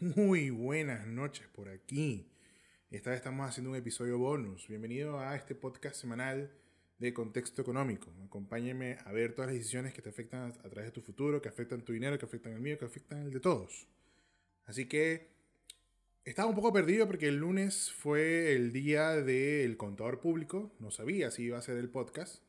Muy buenas noches por aquí. Esta vez estamos haciendo un episodio bonus. Bienvenido a este podcast semanal de contexto económico. Acompáñeme a ver todas las decisiones que te afectan a, través de tu futuro, que afectan tu dinero, que afectan el mío, que afectan el de todos. Así que estaba un poco perdido porque el lunes fue el día del contador público. No sabía si iba a ser el podcast.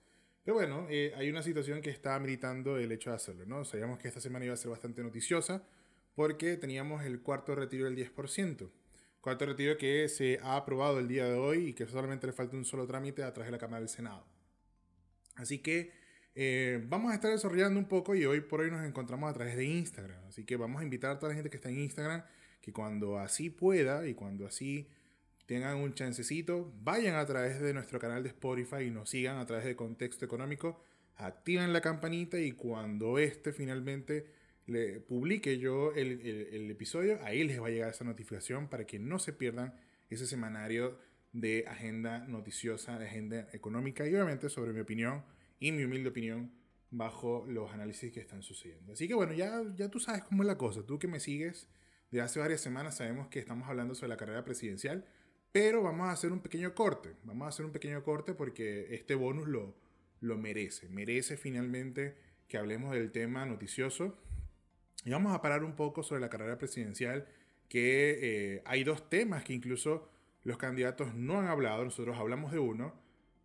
Pero bueno, eh, hay una situación que está militando el hecho de hacerlo, ¿no? Sabíamos que esta semana iba a ser bastante noticiosa porque teníamos el cuarto retiro del 10%. Cuarto retiro que se ha aprobado el día de hoy y que solamente le falta un solo trámite a través de la Cámara del Senado. Así que eh, vamos a estar desarrollando un poco y hoy por hoy nos encontramos a través de Instagram. Así que vamos a invitar a toda la gente que está en Instagram que cuando así pueda y cuando así tengan un chancecito, vayan a través de nuestro canal de Spotify y nos sigan a través de Contexto Económico, activen la campanita y cuando este finalmente le publique yo el, el, episodio, ahí les va a llegar esa notificación para que no se pierdan ese semanario de agenda noticiosa, de agenda económica y obviamente sobre mi opinión y mi humilde opinión bajo los análisis que están sucediendo. Así que bueno, ya, ya tú sabes cómo es la cosa, tú que me sigues de hace varias semanas sabemos que estamos hablando sobre la carrera presidencial, pero vamos a hacer un pequeño corte, vamos a hacer un pequeño corte porque este bonus lo, lo merece, merece finalmente que hablemos del tema noticioso y vamos a parar un poco sobre la carrera presidencial, que eh, hay dos temas que incluso los candidatos no han hablado, nosotros hablamos de uno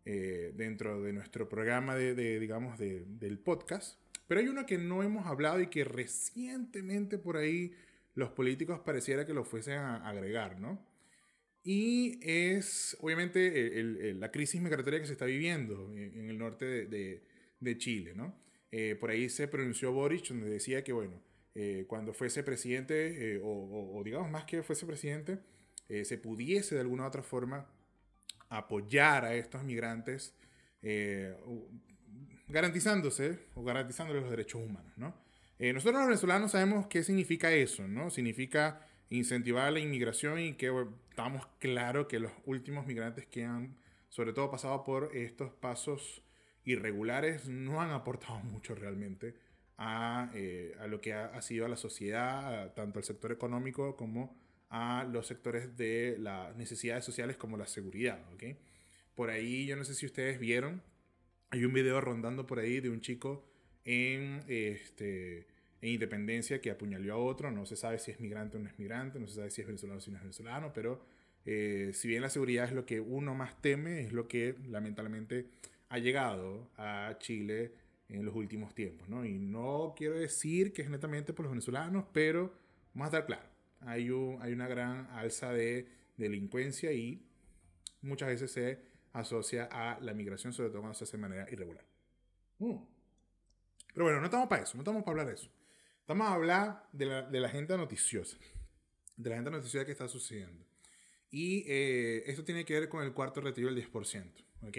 eh, dentro de nuestro programa de, digamos, del podcast, pero hay uno que no hemos hablado y que recientemente por ahí los políticos pareciera que lo fuesen a agregar, ¿no? Y es obviamente la crisis migratoria que se está viviendo en, el norte de, de, Chile, ¿no? Eh, por ahí se pronunció Boric, donde decía que, bueno, eh, cuando fuese presidente, eh, o, digamos más que fuese presidente, eh, se pudiese de alguna u otra forma apoyar a estos migrantes garantizándose o garantizándoles los derechos humanos. ¿no? nosotros los venezolanos sabemos qué significa eso, ¿no? Significa incentivar la inmigración y que estamos claros que los últimos migrantes que han, sobre todo, pasado por estos pasos irregulares no han aportado mucho realmente eh, a, lo que ha, sido a la sociedad, tanto al sector económico como a los sectores de las necesidades sociales como la seguridad. ¿okay? Por ahí, yo no sé si ustedes vieron, hay un video rondando por ahí de un chico en, este, en Independencia que apuñaló a otro, no se sabe si es migrante o no es migrante, no se sabe si es venezolano o si no es venezolano, pero eh, si bien la seguridad es lo que uno más teme, es lo que lamentablemente ha llegado a Chile en los últimos tiempos, ¿no? Y no quiero decir que es netamente por los venezolanos, pero vamos a estar claro, hay, un, hay una gran alza de delincuencia y muchas veces se asocia a la migración, sobre todo cuando se hace de manera irregular. Mm. Pero bueno, no estamos para eso, no estamos para hablar de eso. Estamos a hablar de la, de la agenda noticiosa, de la agenda noticiosa que está sucediendo. Y eh, esto tiene que ver con el cuarto retiro del 10%. ¿ok?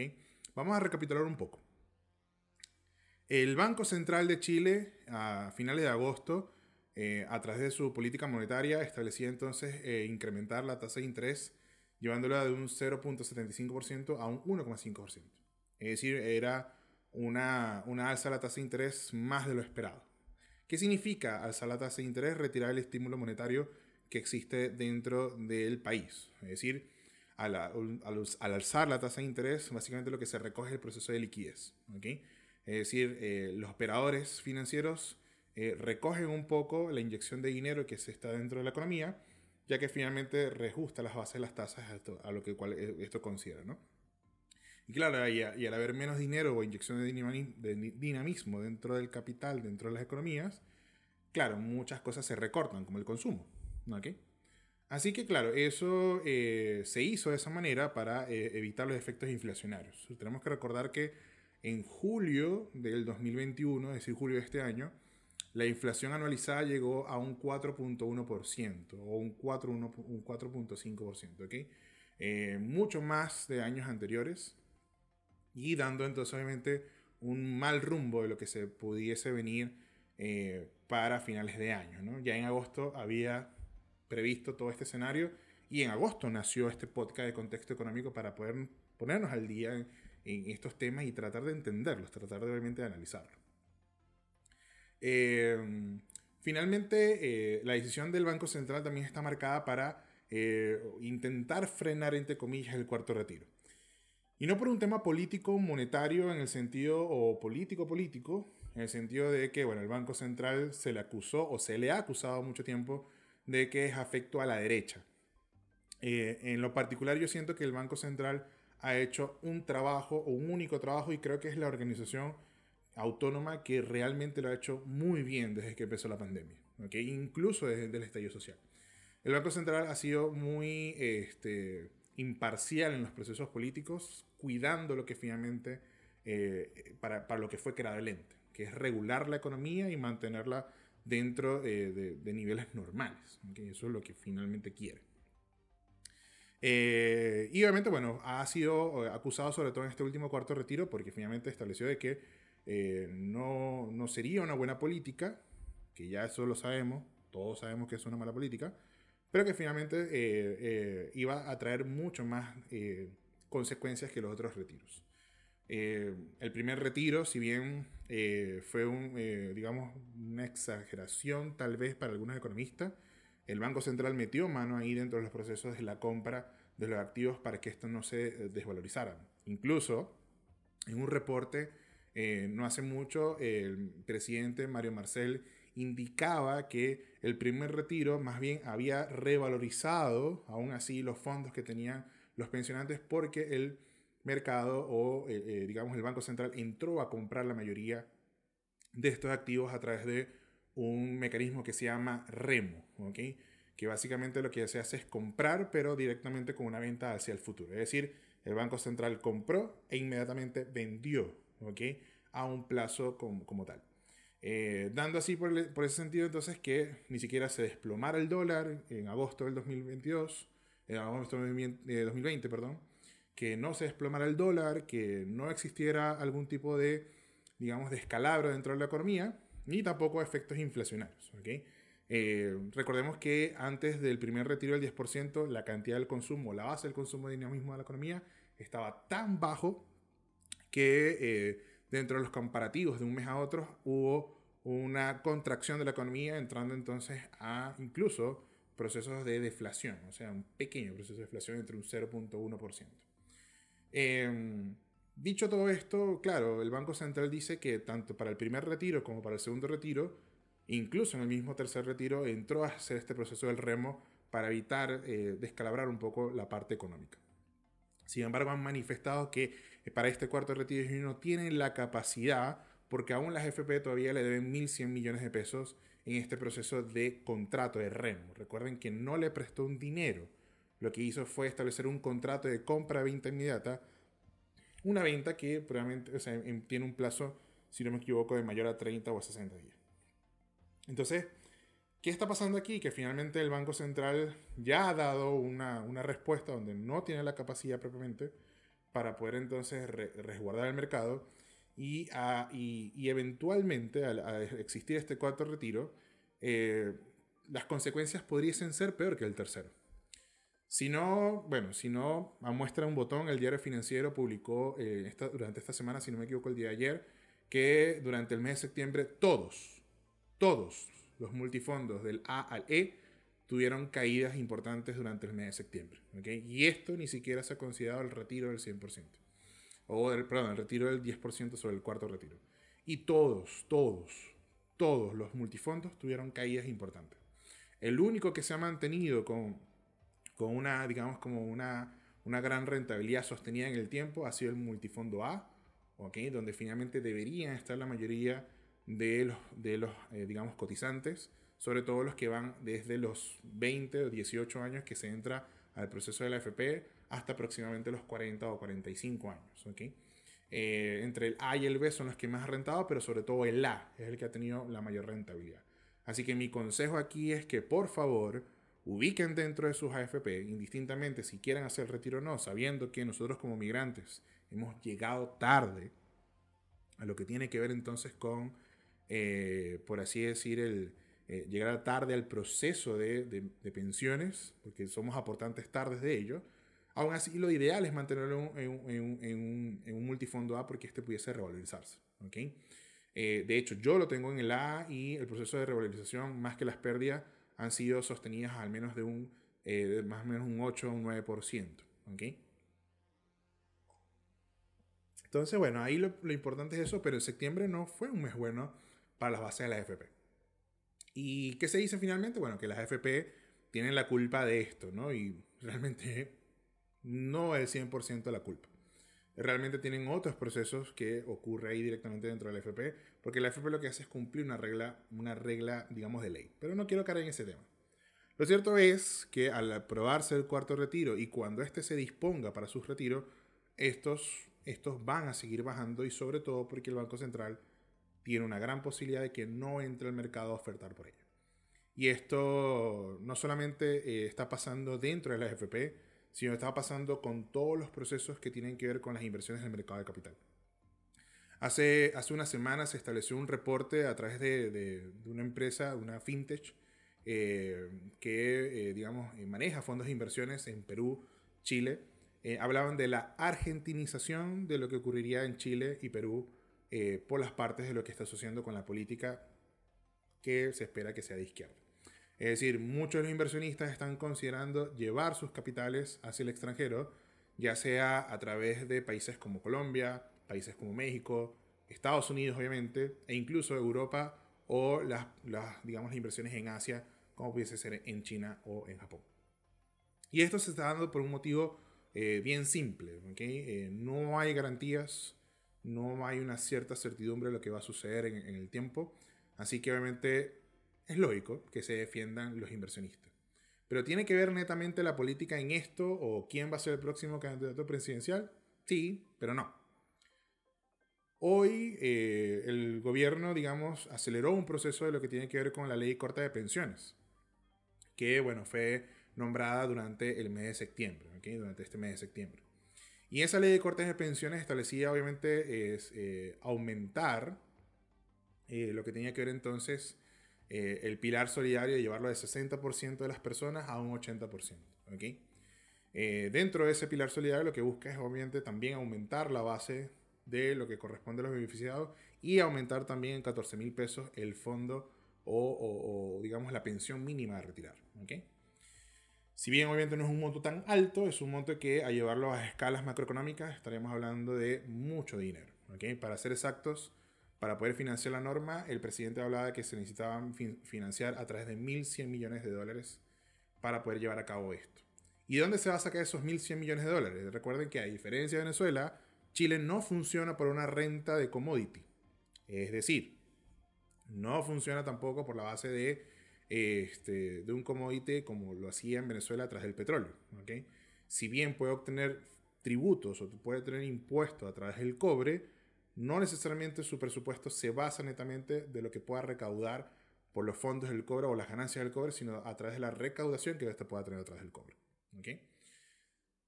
Vamos a recapitular un poco. El Banco Central de Chile, a finales de agosto, eh, a través de su política monetaria, establecía entonces eh, incrementar la tasa de interés, llevándola de un 0.75% a un 1.5%. Es decir, era una, una alza de la tasa de interés más de lo esperado. ¿Qué significa alzar la tasa de interés? Retirar el estímulo monetario que existe dentro del país. Es decir, al, alzar la tasa de interés, básicamente lo que se recoge es el proceso de liquidez. ¿okay? Es decir, eh, los operadores financieros eh, recogen un poco la inyección de dinero que se está dentro de la economía, ya que finalmente reajusta las bases de las tasas a, lo que eh, esto considera. ¿no? Y claro, y, al haber menos dinero o inyección de, dinamismo dentro del capital, dentro de las economías, claro, muchas cosas se recortan, como el consumo. Así que claro, eso se hizo de esa manera para evitar los efectos inflacionarios. Tenemos que recordar que en julio del 2021, es decir, julio de este año, la inflación anualizada llegó a un 4.1% o un 4.5%, ¿ok? Eh, mucho más de años anteriores y dando entonces obviamente un mal rumbo de lo que se pudiese venir eh, para finales de año. ¿no? Ya en agosto había previsto todo este escenario y en agosto nació este podcast de contexto económico para poder ponernos al día en estos temas y tratar de entenderlos, tratar de obviamente de analizarlos. Eh, Finalmente, eh, la decisión del Banco Central también está marcada para eh, intentar frenar, entre comillas, el cuarto retiro. Y no por un tema político, monetario, en el sentido, o político-político, en el sentido de que, bueno, el Banco Central se le acusó o se le ha acusado mucho tiempo de que es afecto a la derecha. Eh, en lo particular, yo siento que el Banco Central ha hecho un trabajo, o un único trabajo, y creo que es la organización autónoma que realmente lo ha hecho muy bien desde que empezó la pandemia, ¿okay? incluso desde el estallido social. El Banco Central ha sido muy este, imparcial en los procesos políticos, cuidando lo que finalmente, eh, para, para, lo que fue creado el ente, que es regular la economía y mantenerla dentro de, de, niveles normales. ¿okay? Eso es lo que finalmente quiere. Eh, y obviamente, bueno, ha sido acusado sobre todo en este último cuarto retiro porque finalmente estableció de que eh, no, no, sería una buena política, que ya eso lo sabemos, todos sabemos que es una mala política, pero que finalmente eh, eh, iba a traer mucho más consecuencias que los otros retiros. el primer retiro, si bien fue un, digamos, una exageración tal vez para algunos economistas, el Banco Central metió mano ahí dentro de los procesos de la compra de los activos para que esto no se desvalorizaran. Incluso en un reporte eh, no hace mucho el presidente Mario Marcel indicaba que el primer retiro más bien había revalorizado aún así los fondos que tenían los pensionantes porque el mercado o eh, eh, digamos el Banco Central entró a comprar la mayoría de estos activos a través de un mecanismo que se llama remo, que básicamente lo que se hace es comprar pero directamente con una venta hacia el futuro. Es decir, el Banco Central compró e inmediatamente vendió a un plazo como, como tal. Eh, dando así por, por, ese sentido entonces que ni siquiera se desplomara el dólar en agosto del 2022, en agosto del 2020, perdón, que no se desplomara el dólar, que no existiera algún tipo de, digamos, de escalabro dentro de la economía, ni tampoco efectos inflacionarios. ¿okay? Eh, recordemos que antes del primer retiro del 10%, la cantidad del consumo, la base del consumo de dinamismo de la economía, estaba tan bajo que eh, dentro de los comparativos de un mes a otro hubo una contracción de la economía entrando entonces a incluso procesos de deflación, o sea, un pequeño proceso de deflación entre un 0.1%. Em, dicho todo esto, claro, el Banco Central dice que tanto para el primer retiro como para el segundo retiro, incluso en el mismo tercer retiro, entró a hacer este proceso del remo para evitar eh, descalabrar un poco la parte económica. Sin embargo, han manifestado que eh, para este cuarto retiro no tienen la capacidad, porque aún las FP todavía le deben 1.100 millones de pesos en este proceso de contrato de remo. Recuerden que no le prestó un dinero. Lo que hizo fue establecer un contrato de compra-venta inmediata. Una venta que probablemente tiene un plazo, si no me equivoco, de mayor a 30 o a 60 días. Entonces, ¿Qué está pasando aquí? Que finalmente el Banco Central ya ha dado una, una respuesta donde no tiene la capacidad propiamente para poder entonces resguardar el mercado y, y, y eventualmente al, existir este cuarto retiro, eh, las consecuencias podrían ser peor que el tercero. Si no, bueno, si no, muestra un botón, el diario financiero publicó eh, esta, durante esta semana, si no me equivoco, el día de ayer, que durante el mes de septiembre todos, todos los multifondos del A al E tuvieron caídas importantes durante el mes de septiembre. Y esto ni siquiera se ha considerado el retiro del 100%. O, el, perdón, el retiro del 10% sobre el cuarto retiro. Y todos, todos, todos los multifondos tuvieron caídas importantes. El único que se ha mantenido con, con una, digamos, como una, una gran rentabilidad sostenida en el tiempo ha sido el multifondo A, donde finalmente deberían estar la mayoría de los, de los eh, digamos, cotizantes, sobre todo los que van desde los 20 o 18 años que se entra al proceso de la FP hasta aproximadamente los 40 o 45 años. ¿okay? Eh, entre el A y el B son los que más han rentado, pero sobre todo el A es el que ha tenido la mayor rentabilidad. Así que mi consejo aquí es que por favor ubiquen dentro de sus AFP, indistintamente si quieren hacer retiro o no, sabiendo que nosotros como migrantes hemos llegado tarde a lo que tiene que ver entonces con eh, por así decir, el, eh, llegar tarde al proceso de, de, pensiones, porque somos aportantes tardes de ello. Aún así, lo ideal es mantenerlo en, en, un, en un, multifondo A porque este pudiese revalorizarse. ¿okay? Eh, de hecho, yo lo tengo en el A y el proceso de revalorización, más que las pérdidas, han sido sostenidas al menos de un, eh, más o menos un 8 o un 9%. ¿okay? Entonces, bueno, ahí lo, lo, importante es eso, pero en septiembre no fue un mes bueno para las bases de la AFP. ¿Y qué se dice finalmente? Bueno, que las AFP tienen la culpa de esto, ¿no? Y realmente no es 100% la culpa. Realmente tienen otros procesos que ocurre ahí directamente dentro de la AFP, porque la AFP lo que hace es cumplir una regla, una regla, digamos, de ley. Pero no quiero caer en ese tema. Lo cierto es que al aprobarse el cuarto retiro y cuando éste se disponga para su retiro, estos estos van a seguir bajando y sobre todo porque el Banco Central tiene una gran posibilidad de que no entre al mercado a ofertar por ella. Y esto no solamente eh, está pasando dentro de la AFP, sino está pasando con todos los procesos que tienen que ver con las inversiones en el mercado de capital. Hace, hace unas semanas se estableció un reporte a través de, de, una empresa, una fintech, eh, que, eh, digamos, maneja fondos de inversiones en Perú, Chile, eh, hablaban de la argentinización de lo que ocurriría en Chile y Perú eh, por las partes de lo que está sucediendo con la política que se espera que sea de izquierda. Es decir, muchos de los inversionistas están considerando llevar sus capitales hacia el extranjero, ya sea a través de países como Colombia, países como México, Estados Unidos obviamente, e incluso Europa o las, digamos, inversiones en Asia, como pudiese ser en China o en Japón. Y esto se está dando por un motivo eh, bien simple. Eh, no hay garantías, no hay una cierta certidumbre de lo que va a suceder en, el tiempo. Así que obviamente es lógico que se defiendan los inversionistas. Pero ¿tiene que ver netamente la política en esto o quién va a ser el próximo candidato presidencial? Sí, pero no. Hoy eh, el gobierno, digamos, aceleró un proceso de lo que tiene que ver con la ley corta de pensiones, que, bueno, fue nombrada durante el mes de septiembre, durante este mes de septiembre. Y esa ley de cortes de pensiones establecía obviamente es eh, aumentar eh, lo que tenía que ver entonces eh, el pilar solidario y llevarlo de 60% de las personas a un 80%. dentro de ese pilar solidario lo que busca es obviamente también aumentar la base de lo que corresponde a los beneficiados y aumentar también en 14 mil pesos el fondo o, digamos la pensión mínima a retirar. Si bien obviamente no es un monto tan alto, es un monto que a llevarlo a escalas macroeconómicas estaríamos hablando de mucho dinero. Para ser exactos, para poder financiar la norma, el presidente hablaba de que se necesitaban financiar a través de 1.100 millones de dólares para poder llevar a cabo esto. ¿Y de dónde se va a sacar esos 1.100 millones de dólares? Recuerden que a diferencia de Venezuela, Chile no funciona por una renta de commodity. Es decir, no funciona tampoco por la base de este, de un commodity como lo hacía en Venezuela tras el petróleo. ¿okay? Si bien puede obtener tributos o puede tener impuestos a través del cobre, no necesariamente su presupuesto se basa netamente de lo que pueda recaudar por los fondos del cobre o las ganancias del cobre, sino a través de la recaudación que éste pueda tener a través del cobre. ¿okay?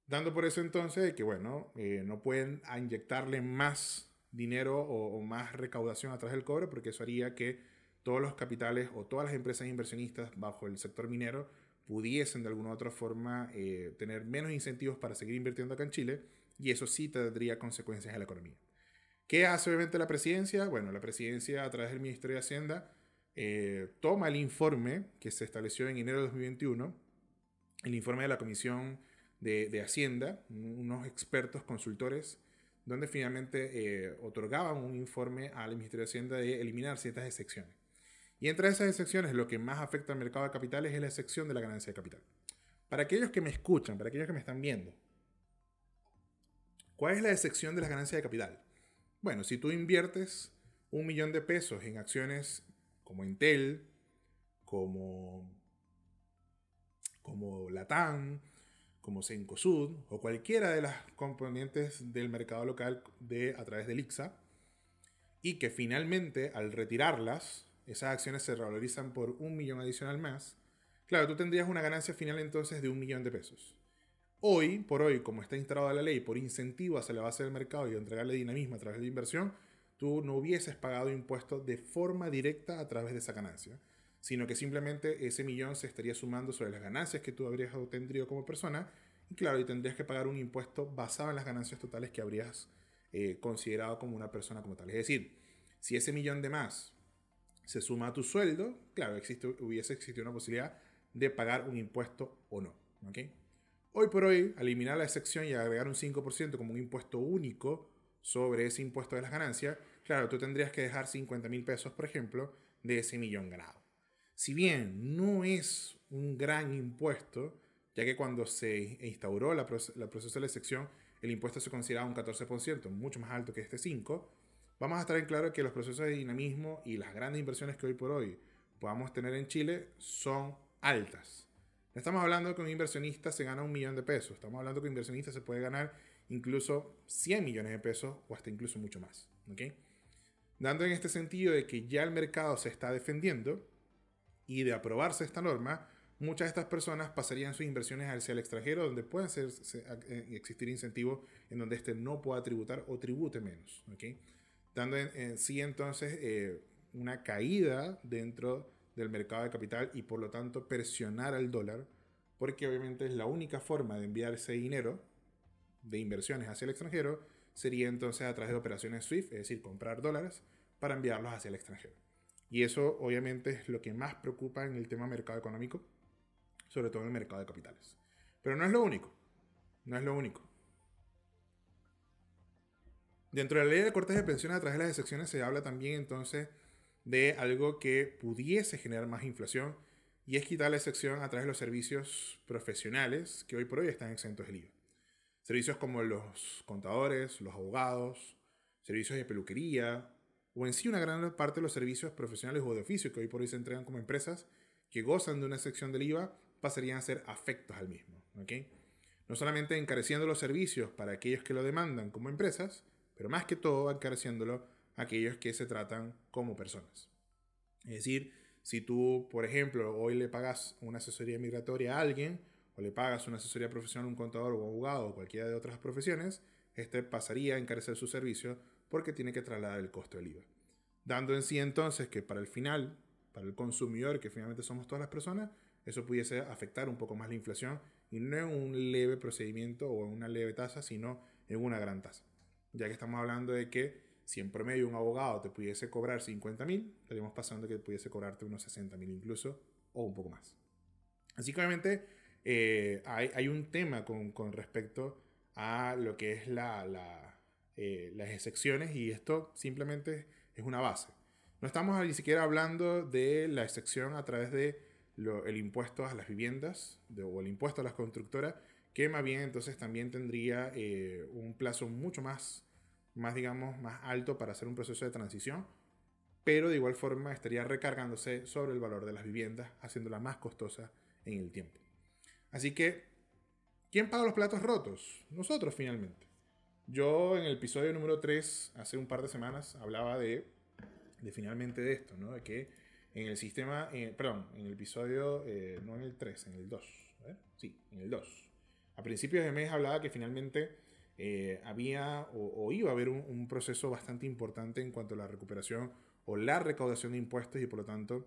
Dando por eso entonces que, bueno, eh, no pueden inyectarle más dinero o, más recaudación a través del cobre, porque eso haría que todos los capitales o todas las empresas inversionistas bajo el sector minero pudiesen de alguna u otra forma eh, tener menos incentivos para seguir invirtiendo acá en Chile y eso sí tendría consecuencias en la economía. ¿Qué hace obviamente la presidencia? Bueno, la presidencia a través del Ministerio de Hacienda eh, toma el informe que se estableció en enero de 2021, el informe de la Comisión de, de Hacienda, unos expertos consultores, donde finalmente eh, otorgaban un informe al Ministerio de Hacienda de eliminar ciertas excepciones. Y entre esas excepciones, lo que más afecta al mercado de capitales es la excepción de la ganancia de capital. Para aquellos que me escuchan, para aquellos que me están viendo, ¿cuál es la excepción de la ganancia de capital? Bueno, si tú inviertes un millón de pesos en acciones como Intel, como, como Latam, como Cencosud o cualquiera de las componentes del mercado local de, a través del IXA, y que finalmente al retirarlas esas acciones se revalorizan por un millón adicional más, claro, tú tendrías una ganancia final entonces de un millón de pesos. Hoy, por hoy, como está instalada la ley, por incentivo hacia la base del mercado y entregarle dinamismo a través de inversión, tú no hubieses pagado impuestos de forma directa a través de esa ganancia, sino que simplemente ese millón se estaría sumando sobre las ganancias que tú habrías obtenido como persona, y claro, y tendrías que pagar un impuesto basado en las ganancias totales que habrías eh, considerado como una persona como tal. Es decir, Si ese millón de más se suma a tu sueldo, claro, existe, hubiese existido una posibilidad de pagar un impuesto o no. Hoy por hoy, eliminar la excepción y agregar un 5% como un impuesto único sobre ese impuesto de las ganancias, claro, tú tendrías que dejar 50 mil pesos, por ejemplo, de ese millón ganado. Si bien no es un gran impuesto, ya que cuando se instauró la, la proceso de la excepción, el impuesto se consideraba un 14%, mucho más alto que este 5%, vamos a estar en claro que los procesos de dinamismo y las grandes inversiones que hoy por hoy podamos tener en Chile son altas. Estamos hablando que un inversionista se gana un millón de pesos, estamos hablando que un inversionista se puede ganar incluso 100 millones de pesos o hasta incluso mucho más. Dando en este sentido de que ya el mercado se está defendiendo y de aprobarse esta norma, muchas de estas personas pasarían sus inversiones hacia el extranjero, donde pueden ser, eh, existir incentivos en donde éste no pueda tributar o tribute menos. Dando en, sí entonces eh, una caída dentro del mercado de capital y por lo tanto presionar al dólar, porque obviamente es la única forma de enviar ese dinero de inversiones hacia el extranjero, sería entonces a través de operaciones SWIFT, es decir, comprar dólares para enviarlos hacia el extranjero. Y eso obviamente es lo que más preocupa en el tema mercado económico, sobre todo en el mercado de capitales. Pero no es lo único, no es lo único. Dentro de la ley de cortes de pensiones a través de las excepciones se habla también entonces de algo que pudiese generar más inflación y es quitar la excepción a través de los servicios profesionales que hoy por hoy están exentos del IVA. Servicios como los contadores, los abogados, servicios de peluquería o en sí una gran parte de los servicios profesionales o de oficio que hoy por hoy se entregan como empresas que gozan de una excepción del IVA pasarían a ser afectos al mismo. No solamente encareciendo los servicios para aquellos que lo demandan como empresas, pero más que todo encareciéndolo aquellos que se tratan como personas. Es decir, si tú, por ejemplo, hoy le pagas una asesoría migratoria a alguien, o le pagas una asesoría profesional a un contador o abogado o cualquiera de otras profesiones, este pasaría a encarecer su servicio porque tiene que trasladar el costo del IVA. Dando en sí entonces que para el final, para el consumidor, que finalmente somos todas las personas, eso pudiese afectar un poco más la inflación y no en un leve procedimiento o en una leve tasa, sino en una gran tasa. Ya que estamos hablando de que si en promedio un abogado te pudiese cobrar 50 mil, estaríamos pasando que pudiese cobrarte unos 60 mil incluso, o un poco más. Así que obviamente eh, hay, un tema con, con, respecto a lo que es la, la, eh, las excepciones y esto simplemente es una base. No estamos ni siquiera hablando de la excepción a través de impuesto a las viviendas o el impuesto a las constructoras, que más bien entonces también tendría eh, un plazo mucho más más, digamos, más alto para hacer un proceso de transición, pero de igual forma estaría recargándose sobre el valor de las viviendas, haciéndola más costosa en el tiempo. Así que, ¿quién paga los platos rotos? Nosotros finalmente. Yo en el episodio número 3, hace un par de semanas, hablaba de, de finalmente de esto, ¿no? De que en el sistema, perdón, en el episodio, eh, no en el 3, en el 2, sí, en el 2. A principios de mes hablaba que finalmente eh, había o, iba a haber un, proceso bastante importante en cuanto a la recuperación o la recaudación de impuestos y por lo tanto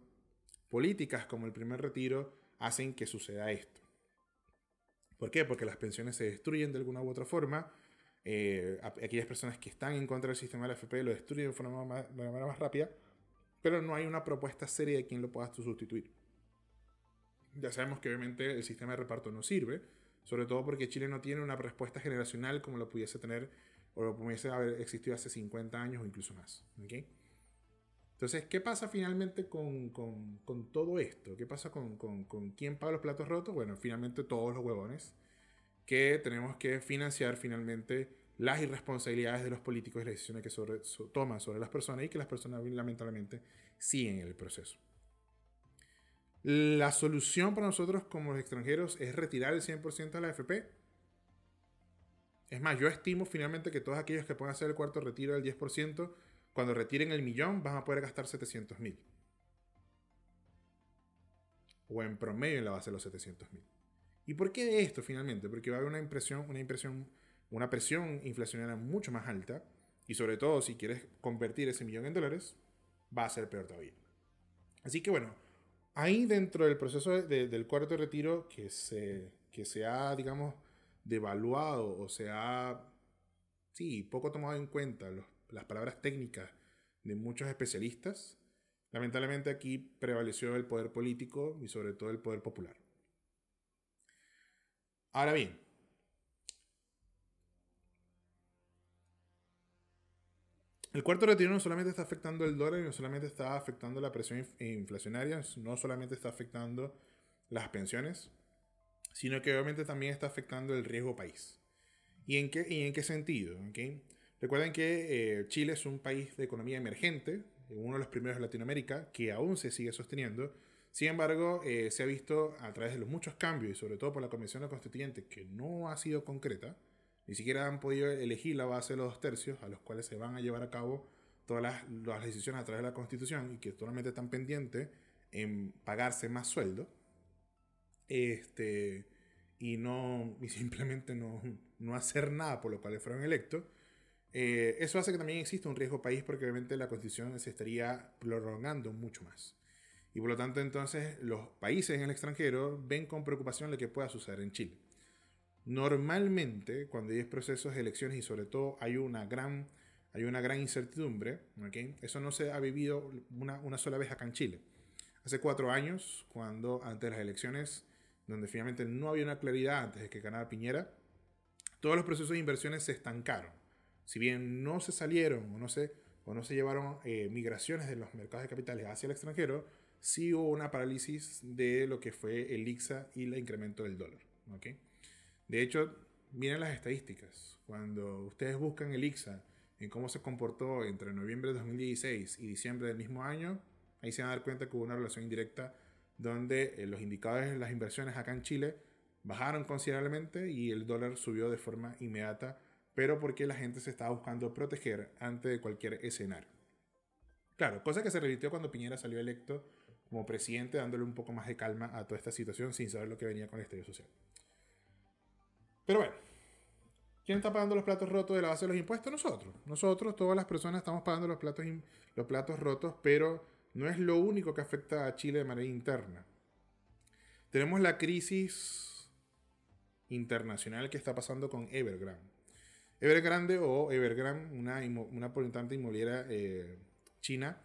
políticas como el primer retiro hacen que suceda esto. ¿Por qué? Porque las pensiones se destruyen de alguna u otra forma. Eh, aquellas personas que están en contra del sistema de la FP lo destruyen de, forma más, de manera más rápida, pero no hay una propuesta seria de quién lo pueda sustituir. Ya sabemos que obviamente el sistema de reparto no sirve, sobre todo porque Chile no tiene una respuesta generacional como lo pudiese tener o lo pudiese haber existido hace 50 años o incluso más. Entonces, ¿qué pasa finalmente con, con, todo esto? ¿Qué pasa con, con, quién paga los platos rotos? Bueno, finalmente todos los huevones que tenemos que financiar finalmente las irresponsabilidades de los políticos y las decisiones que toman sobre las personas y que las personas lamentablemente siguen el proceso. La solución para nosotros como extranjeros es retirar el 100% de la AFP. Es más, yo estimo finalmente que todos aquellos que puedan hacer el cuarto retiro del 10%, cuando retiren el millón, van a poder gastar 700 mil. O en promedio en la base de los 700 mil. ¿Y por qué de esto finalmente? Porque va a haber una impresión, una impresión, una presión inflacionaria mucho más alta. Y sobre todo, si quieres convertir ese millón en dólares, va a ser peor todavía. Así que bueno, Ahí dentro del proceso del cuarto retiro que se, que se ha, digamos, devaluado o se ha, sí, poco tomado en cuenta las palabras técnicas de muchos especialistas. Lamentablemente aquí prevaleció el poder político y sobre todo el poder popular. Ahora bien, el cuarto retiro no solamente está afectando el dólar no solamente está afectando la presión inflacionaria, no solamente está afectando las pensiones, sino que obviamente también está afectando el riesgo país. ¿Y en qué, y en qué sentido? ¿Okay? Recuerden que eh, Chile es un país de economía emergente, uno de los primeros de Latinoamérica, que aún se sigue sosteniendo. Sin embargo, eh, se ha visto a través de los muchos cambios y sobre todo por la Convención Constituyente, que no ha sido concreta, ni siquiera han podido elegir la base de los dos tercios a los cuales se van a llevar a cabo todas las, las decisiones a través de la Constitución y que solamente están pendientes en pagarse más sueldo. Este, y no y simplemente no, no hacer nada por lo cual fueron electos, eh, eso hace que también exista un riesgo país porque obviamente la constitución se estaría prolongando mucho más. Y por lo tanto entonces los países en el extranjero ven con preocupación lo que pueda suceder en Chile. Normalmente cuando hay procesos de elecciones y sobre todo hay una gran, hay una gran incertidumbre, eso no se ha vivido una, una sola vez acá en Chile. Hace cuatro años, cuando antes de las elecciones donde finalmente no había una claridad antes de que ganara Piñera, todos los procesos de inversiones se estancaron. Si bien no se salieron o no se, o no se llevaron eh, migraciones de los mercados de capitales hacia el extranjero, sí hubo una parálisis de lo que fue el IXA y el incremento del dólar. De hecho, miren las estadísticas. Cuando ustedes buscan el IXA en cómo se comportó entre noviembre de 2016 y diciembre del mismo año, ahí se van a dar cuenta que hubo una relación indirecta donde eh, los indicadores de las inversiones acá en Chile bajaron considerablemente y el dólar subió de forma inmediata, pero porque la gente se estaba buscando proteger ante cualquier escenario. Claro, cosa que se revirtió cuando Piñera salió electo como presidente, dándole un poco más de calma a toda esta situación sin saber lo que venía con el estallido social. Pero bueno, ¿quién está pagando los platos rotos de la base de los impuestos? Nosotros. Nosotros, todas las personas, estamos pagando los platos, los platos rotos, pero no es lo único que afecta a Chile de manera interna. Tenemos la crisis internacional que está pasando con Evergrande. Evergrande o Evergrande, una, una importante inmobiliaria eh, china,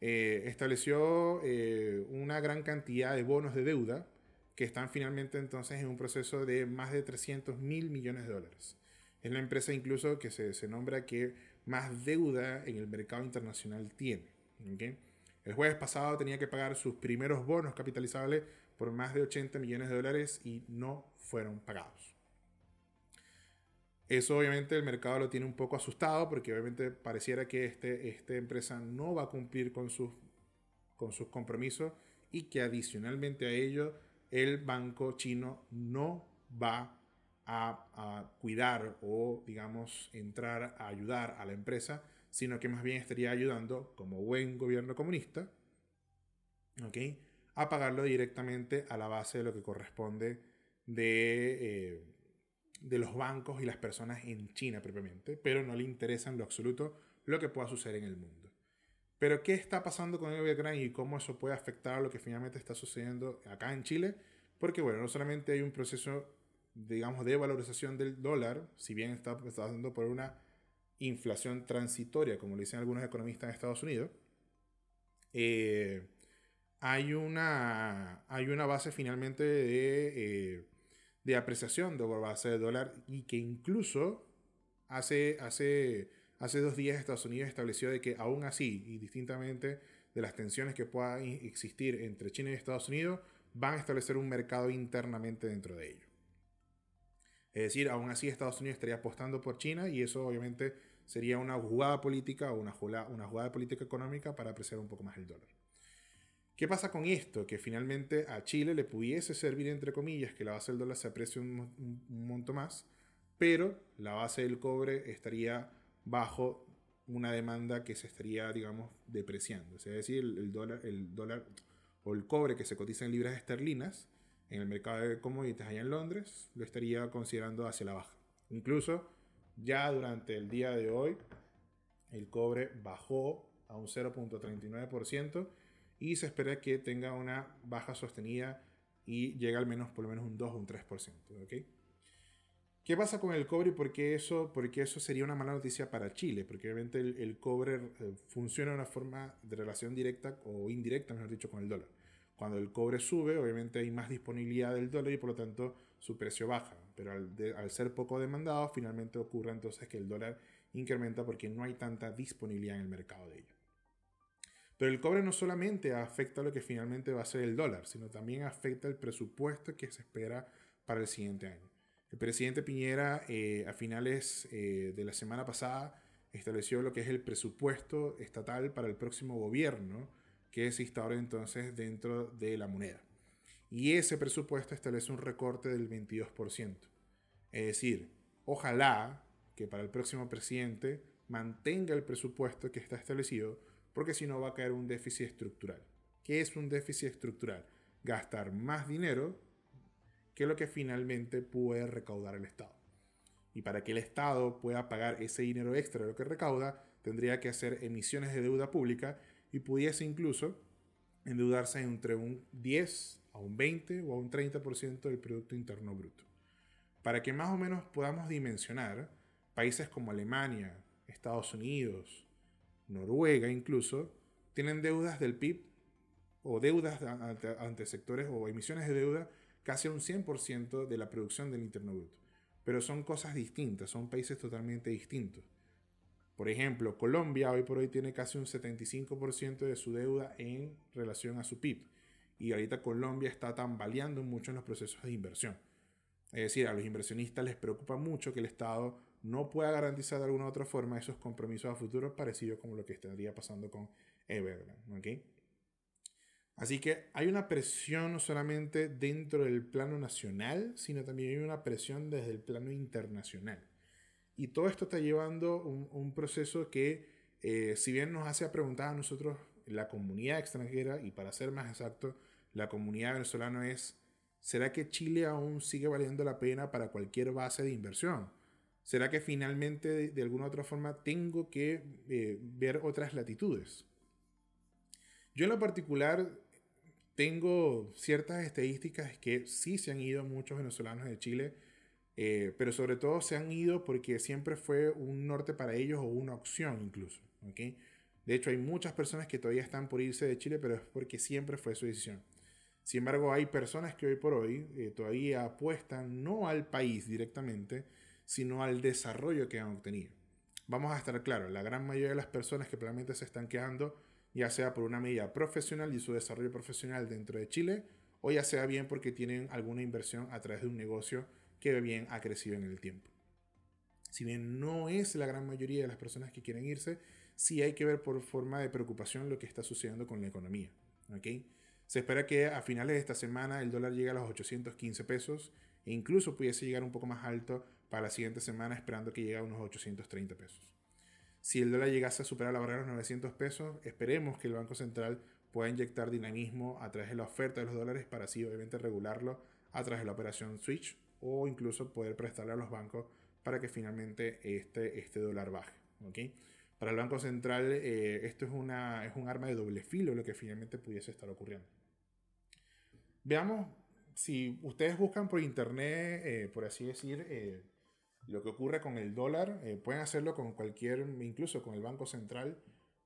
eh, estableció eh, una gran cantidad de bonos de deuda que están finalmente entonces en un proceso de más de 300 mil millones de dólares. Es la empresa incluso que se, se nombra que más deuda en el mercado internacional tiene. El jueves pasado tenía que pagar sus primeros bonos capitalizables por más de 80 millones de dólares y no fueron pagados. Eso obviamente el mercado lo tiene un poco asustado porque obviamente pareciera que este, esta empresa no va a cumplir con sus, con sus compromisos y que adicionalmente a ello el banco chino no va a, cuidar o digamos entrar a ayudar a la empresa sino que más bien estaría ayudando, como buen gobierno comunista, a pagarlo directamente a la base de lo que corresponde de, eh, de los bancos y las personas en China propiamente, pero no le interesa en lo absoluto lo que pueda suceder en el mundo. Pero ¿qué está pasando con Evergrande y cómo eso puede afectar a lo que finalmente está sucediendo acá en Chile? Porque bueno, no solamente hay un proceso, digamos, de valorización del dólar, si bien está, dando por una inflación transitoria, como le dicen algunos economistas en Estados Unidos, eh, hay, una, hay una base finalmente de, eh, de apreciación de base de dólar y que incluso hace, hace, hace dos días Estados Unidos estableció de que aún así, y distintamente de las tensiones que puedan existir entre China y Estados Unidos, van a establecer un mercado internamente dentro de ello. Es decir, aún así Estados Unidos estaría apostando por China y eso obviamente sería una jugada política o una jugada, una jugada política económica para apreciar un poco más el dólar. ¿Qué pasa con esto? Que finalmente a Chile le pudiese servir, entre comillas, que la base del dólar se aprecie un, monto más, pero la base del cobre estaría bajo una demanda que se estaría, digamos, depreciando. Es decir, el, dólar, el dólar o el cobre que se cotiza en libras esterlinas en el mercado de commodities allá en Londres lo estaría considerando hacia la baja. Incluso ya durante el día de hoy, el cobre bajó a un 0.39% y se espera que tenga una baja sostenida y llegue al menos por lo menos un 2 o un 3%. ¿Qué pasa con el cobre y por qué eso, eso sería una mala noticia para Chile? Porque obviamente el, cobre eh, funciona de una forma de relación directa o indirecta, mejor dicho, con el dólar. Cuando el cobre sube, obviamente hay más disponibilidad del dólar y por lo tanto su precio baja. Pero al, al ser poco demandado, finalmente ocurre entonces que el dólar incrementa porque no hay tanta disponibilidad en el mercado de ello. Pero el cobre no solamente afecta lo que finalmente va a ser el dólar, sino también afecta el presupuesto que se espera para el siguiente año. El presidente Piñera eh, a finales eh, de la semana pasada estableció lo que es el presupuesto estatal para el próximo gobierno que se instaura entonces dentro de la moneda. Y ese presupuesto establece un recorte del 22%. Es decir, ojalá que para el próximo presidente mantenga el presupuesto que está establecido, porque si no va a caer un déficit estructural. ¿Qué es un déficit estructural? Gastar más dinero que lo que finalmente puede recaudar el Estado. Y para que el Estado pueda pagar ese dinero extra de lo que recauda, tendría que hacer emisiones de deuda pública y pudiese incluso endeudarse entre un 10 a un 20 o a un 30% del Producto Interno Bruto. Para que más o menos podamos dimensionar, países como Alemania, Estados Unidos, Noruega incluso, tienen deudas del PIB o deudas ante, ante sectores o emisiones de deuda casi un 100% de la producción del Interno Bruto. Pero son cosas distintas, son países totalmente distintos. Por ejemplo, Colombia hoy por hoy tiene casi un 75% de su deuda en relación a su PIB. Y ahorita Colombia está tambaleando mucho en los procesos de inversión. Es decir, a los inversionistas les preocupa mucho que el Estado no pueda garantizar de alguna u otra forma esos compromisos a futuro parecidos como lo que estaría pasando con Evergrande. ¿okay? Así que hay una presión no solamente dentro del plano nacional, sino también hay una presión desde el plano internacional. Y todo esto está llevando un, un proceso que, eh, si bien nos hace preguntar a nosotros, la comunidad extranjera, y para ser más exacto, la comunidad venezolana es, ¿será que Chile aún sigue valiendo la pena para cualquier base de inversión? ¿Será que finalmente de, alguna u otra forma tengo que eh, ver otras latitudes? Yo en lo particular tengo ciertas estadísticas que sí se han ido muchos venezolanos de Chile, eh, pero sobre todo se han ido porque siempre fue un norte para ellos o una opción incluso. ¿okay? De hecho, hay muchas personas que todavía están por irse de Chile, pero es porque siempre fue su decisión. Sin embargo, hay personas que hoy por hoy eh, todavía apuestan no al país directamente, sino al desarrollo que han obtenido. Vamos a estar claros, la gran mayoría de las personas que probablemente se están quedando ya sea por una medida profesional y su desarrollo profesional dentro de Chile, o ya sea bien porque tienen alguna inversión a través de un negocio que bien ha crecido en el tiempo. Si bien no es la gran mayoría de las personas que quieren irse, sí hay que ver por forma de preocupación lo que está sucediendo con la economía. ¿okay? Se espera que a finales de esta semana el dólar llegue a los 815 pesos e incluso pudiese llegar un poco más alto para la siguiente semana esperando que llegue a unos 830 pesos. Si el dólar llegase a superar la barrera de los 900 pesos, esperemos que el Banco Central pueda inyectar dinamismo a través de la oferta de los dólares para así obviamente regularlo a través de la operación Switch o incluso poder prestarle a los bancos para que finalmente este, este dólar baje. Para el Banco Central eh, esto es, una, es un arma de doble filo lo que finalmente pudiese estar ocurriendo. Veamos si ustedes buscan por internet, eh, por así decir, eh, lo que ocurre con el dólar, eh, pueden hacerlo con cualquier, incluso con el Banco Central,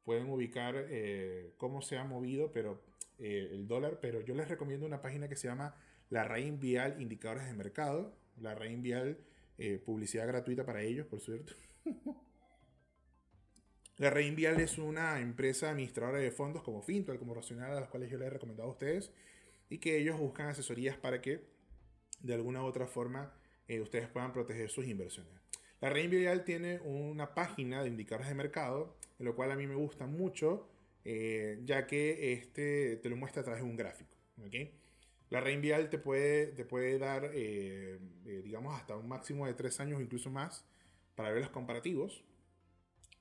pueden ubicar eh, cómo se ha movido pero, eh, el dólar, pero yo les recomiendo una página que se llama La Rain Vial Indicadores de Mercado, La Rain Vial Publicidad Gratuita para ellos, por cierto. La Rain Vial es una empresa administradora de fondos como Fintual, como Racional, a las cuales yo les he recomendado a ustedes, y que ellos buscan asesorías para que de alguna u otra forma eh, ustedes puedan proteger sus inversiones. La Vial tiene una página de indicadores de mercado, en lo cual a mí me gusta mucho, eh, ya que este te lo muestra a través de un gráfico. ¿okay? La Vial te puede, te puede dar, eh, digamos, hasta un máximo de tres años incluso más para ver los comparativos.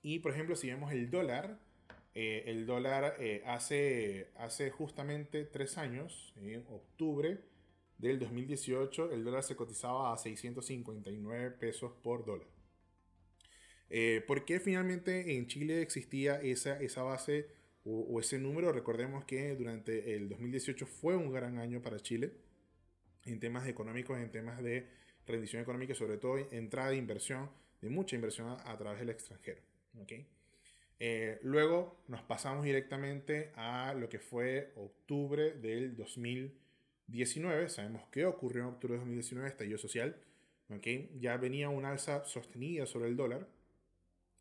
Y, por ejemplo, si vemos el dólar, el dólar hace, hace justamente tres años, en octubre, del 2018 el dólar se cotizaba a 659 pesos por dólar. Eh, ¿Por qué finalmente en Chile existía esa, esa base o, ese número? Recordemos que durante el 2018 fue un gran año para Chile. en temas económicos, en temas de rendición económica sobre todo entrada de inversión, de mucha inversión a, través del extranjero. ¿okay? Eh, luego nos pasamos directamente a lo que fue octubre del 2019. Sabemos qué ocurrió en octubre del 2019, estallido social. ¿okay? Ya venía un alza sostenida sobre el dólar.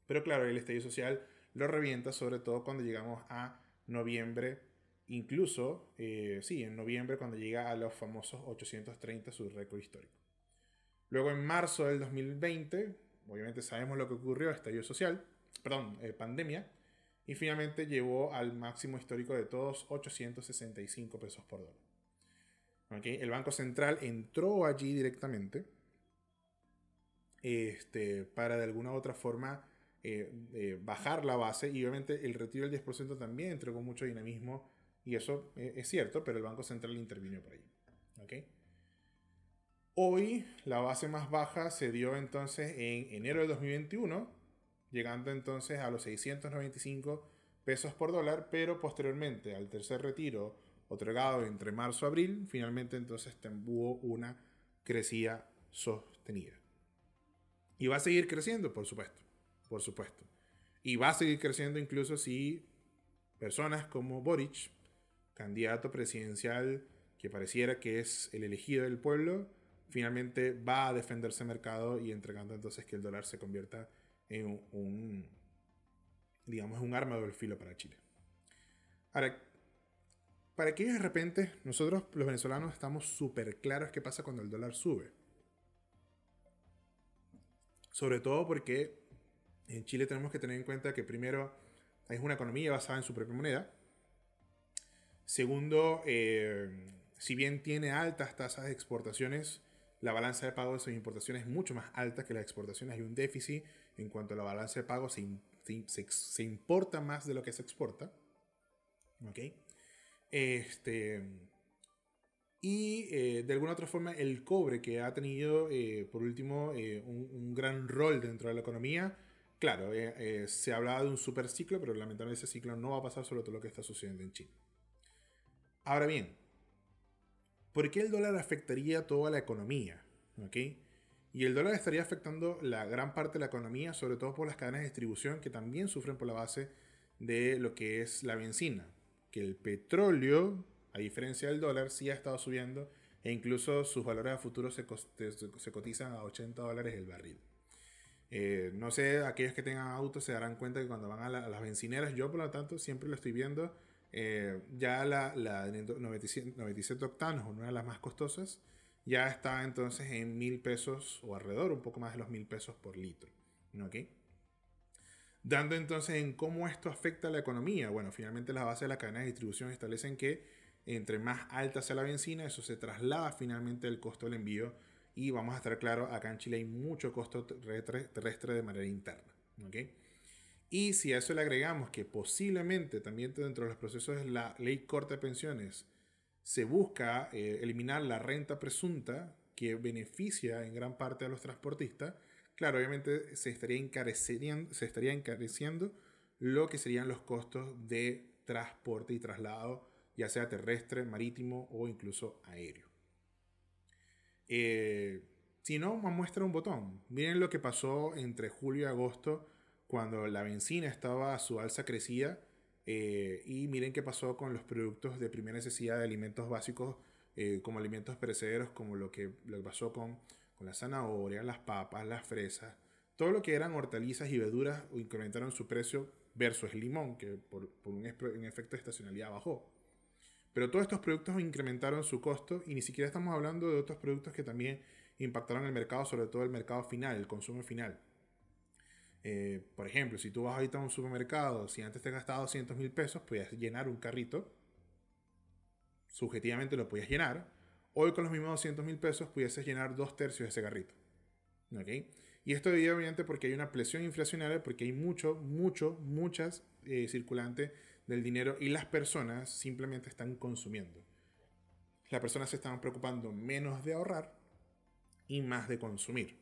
Pero claro, el estallido social lo revienta sobre todo cuando llegamos a noviembre. Incluso, eh, sí, en noviembre cuando llega a los famosos 830, su récord histórico. Luego en marzo del 2020, obviamente sabemos lo que ocurrió, estallido social perdón, eh, pandemia, y finalmente llevó al máximo histórico de todos, 865 pesos por dólar. El Banco Central entró allí directamente este, para de alguna u otra forma eh, eh, bajar la base y obviamente el retiro del 10% también entró con mucho dinamismo y eso es cierto, pero el Banco Central intervino por ahí. Hoy la base más baja se dio entonces en enero del 2021 llegando entonces a los 695 pesos por dólar, pero posteriormente al tercer retiro otorgado entre marzo y abril, finalmente entonces hubo una crecida sostenida. Y va a seguir creciendo, por supuesto, por supuesto. Y va a seguir creciendo incluso si personas como Boric, candidato presidencial que pareciera que es el elegido del pueblo, finalmente va a defenderse mercado y entregando entonces que el dólar se convierta en un, digamos, un arma de filo para Chile. Ahora, para que de repente nosotros los venezolanos estamos súper claros qué pasa cuando el dólar sube. Sobre todo porque en Chile tenemos que tener en cuenta que primero es una economía basada en su propia moneda. Segundo, eh, si bien tiene altas tasas de exportaciones, la balanza de pago de sus importaciones es mucho más alta que las exportaciones. Hay un déficit en cuanto a la balanza de pago, se, se, importa más de lo que se exporta. ¿Ok? Este, y eh, de alguna otra forma el cobre que ha tenido, eh, por último, eh, un, gran rol dentro de la economía. Claro, se hablaba de un super ciclo, pero lamentablemente ese ciclo no va a pasar sobre todo lo que está sucediendo en China. Ahora bien, ¿Por qué el dólar afectaría toda la economía? Y el dólar estaría afectando la gran parte de la economía, sobre todo por las cadenas de distribución que también sufren por la base de lo que es la benzina. Que el petróleo, a diferencia del dólar, sí ha estado subiendo e incluso sus valores a futuro se, cotizan a 80 dólares el barril. Eh, no sé, aquellos que tengan autos se darán cuenta que cuando van a, las bencineras, yo por lo tanto siempre lo estoy viendo eh, ya la, la 97, octanos, una de las más costosas, ya está entonces en mil pesos o alrededor, un poco más de los mil pesos por litro. Dando entonces en cómo esto afecta a la economía. Bueno, finalmente las bases de la cadena de distribución establecen que entre más alta sea la benzina, eso se traslada finalmente el costo del envío. Y vamos a estar claros, acá en Chile hay mucho costo terrestre de manera interna. ¿okay? Y si a eso le agregamos que posiblemente también dentro de los procesos de la ley corta de pensiones se busca eh, eliminar la renta presunta que beneficia en gran parte a los transportistas, claro, obviamente se estaría encareciendo, se estaría encareciendo lo que serían los costos de transporte y traslado, ya sea terrestre, marítimo o incluso aéreo. Eh, si no, muestra un botón. Miren lo que pasó entre julio y agosto cuando la benzina estaba a su alza crecida. Eh, y miren qué pasó con los productos de primera necesidad de alimentos básicos, eh, como alimentos perecederos, como lo que, lo pasó con, con la zanahoria, las papas, las fresas. Todo lo que eran hortalizas y verduras incrementaron su precio versus el limón, que por, un, efecto de estacionalidad bajó. Pero todos estos productos incrementaron su costo y ni siquiera estamos hablando de otros productos que también impactaron el mercado, sobre todo el mercado final, el consumo final. Eh, por ejemplo, si tú vas ahorita a un supermercado, si antes te gastaba 200 mil pesos, podías llenar un carrito. Subjetivamente lo podías llenar. Hoy con los mismos 200 mil pesos pudieses llenar dos tercios de ese carrito. Y esto obviamente porque hay una presión inflacionaria, porque hay mucho, mucho, muchas eh, circulantes del dinero y las personas simplemente están consumiendo. Las personas se están preocupando menos de ahorrar y más de consumir.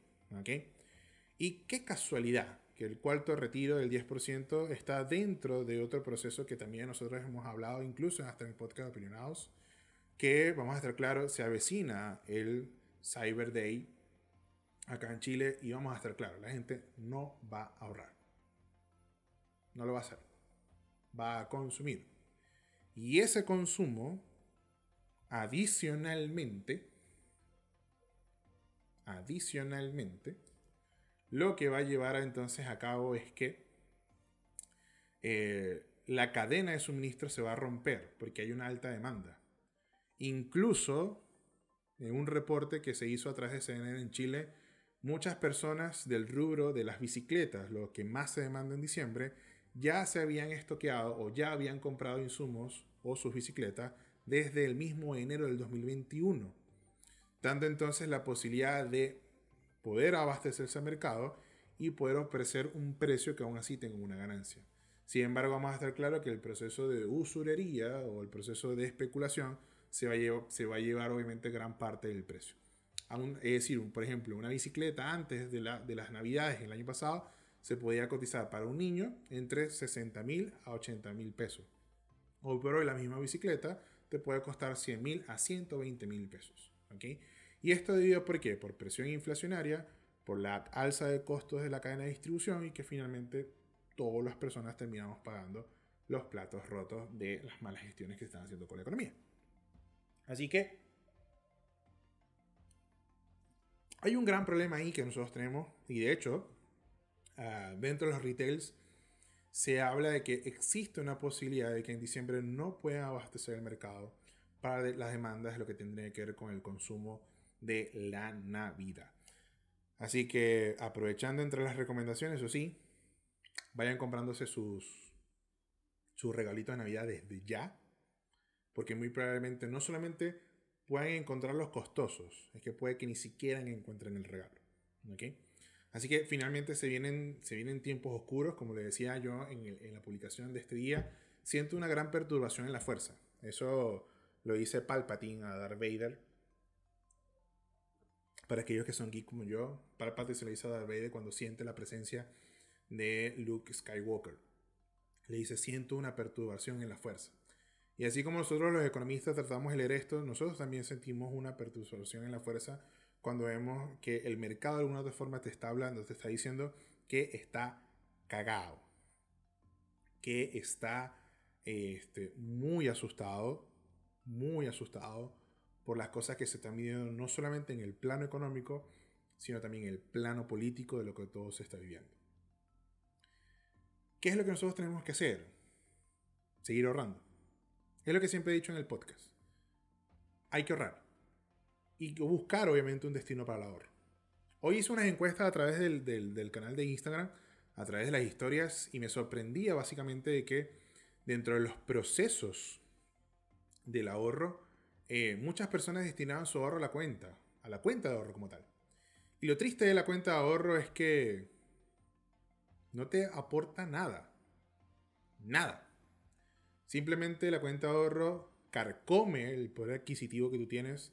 Y qué casualidad que el cuarto retiro del 10% está dentro de otro proceso que también nosotros hemos hablado, incluso hasta en el podcast Opinionados, que, vamos a estar claros, se avecina el Cyber Day acá en Chile y vamos a estar claros, la gente no va a ahorrar. No lo va a hacer. Va a consumir. Y ese consumo, adicionalmente, adicionalmente, lo que va a llevar entonces a cabo es que eh, la cadena de suministro se va a romper porque hay una alta demanda. Incluso en un reporte que se hizo a través de CNN en Chile, muchas personas del rubro de las bicicletas, lo que más se demanda en diciembre, ya se habían estoqueado o ya habían comprado insumos o sus bicicletas desde el mismo enero del 2021, dando entonces la posibilidad de poder abastecerse al mercado y poder ofrecer un precio que aún así tenga una ganancia. Sin embargo, vamos a estar claro que el proceso de usurería o el proceso de especulación se va a llevar, obviamente gran parte del precio. es decir, por ejemplo, una bicicleta antes de, de las navidades el año pasado se podía cotizar para un niño entre 60 mil a 80 mil pesos. Hoy por hoy la misma bicicleta te puede costar 100 mil a 120 mil pesos. ¿okay? Y esto debido por qué? Por presión inflacionaria, por la alza de costos de la cadena de distribución y que finalmente todas las personas terminamos pagando los platos rotos de las malas gestiones que están haciendo con la economía. Así que hay un gran problema ahí que nosotros tenemos y de hecho Ah, dentro de los retails se habla de que existe una posibilidad de que en diciembre no puedan abastecer el mercado para las demandas de lo que tendría que ver con el consumo de la Navidad. Así que aprovechando entre las recomendaciones, o sí, vayan comprándose sus, sus regalitos de Navidad desde ya, porque muy probablemente no solamente pueden encontrar los costosos, es que puede que ni siquiera encuentren el regalo. ¿okay? Así que finalmente se vienen, se vienen tiempos oscuros, como le decía yo en, la publicación de este día. Siento una gran perturbación en la fuerza. Eso lo dice Palpatine a Darth Vader. Para aquellos que son geek como yo, Palpatine se lo dice a Darth Vader cuando siente la presencia de Luke Skywalker. Le dice, siento una perturbación en la fuerza. Y así como nosotros los economistas tratamos de leer esto, nosotros también sentimos una perturbación en la fuerza cuando vemos que el mercado de alguna otra forma te está hablando, te está diciendo que está cagado, que está este, muy asustado, muy asustado por las cosas que se están viviendo no solamente en el plano económico, sino también en el plano político de lo que todo se está viviendo. ¿Qué es lo que nosotros tenemos que hacer? Seguir ahorrando. Es lo que siempre he dicho en el podcast. Hay que ahorrar y buscar obviamente un destino para el ahorro. Hoy hice unas encuestas a través del, canal de Instagram, a través de las historias, y me sorprendía básicamente de que dentro de los procesos del ahorro, eh, muchas personas destinaban su ahorro a la cuenta, a la cuenta de ahorro como tal. Y lo triste de la cuenta de ahorro es que no te aporta nada. Nada. Simplemente la cuenta de ahorro carcome el poder adquisitivo que tú tienes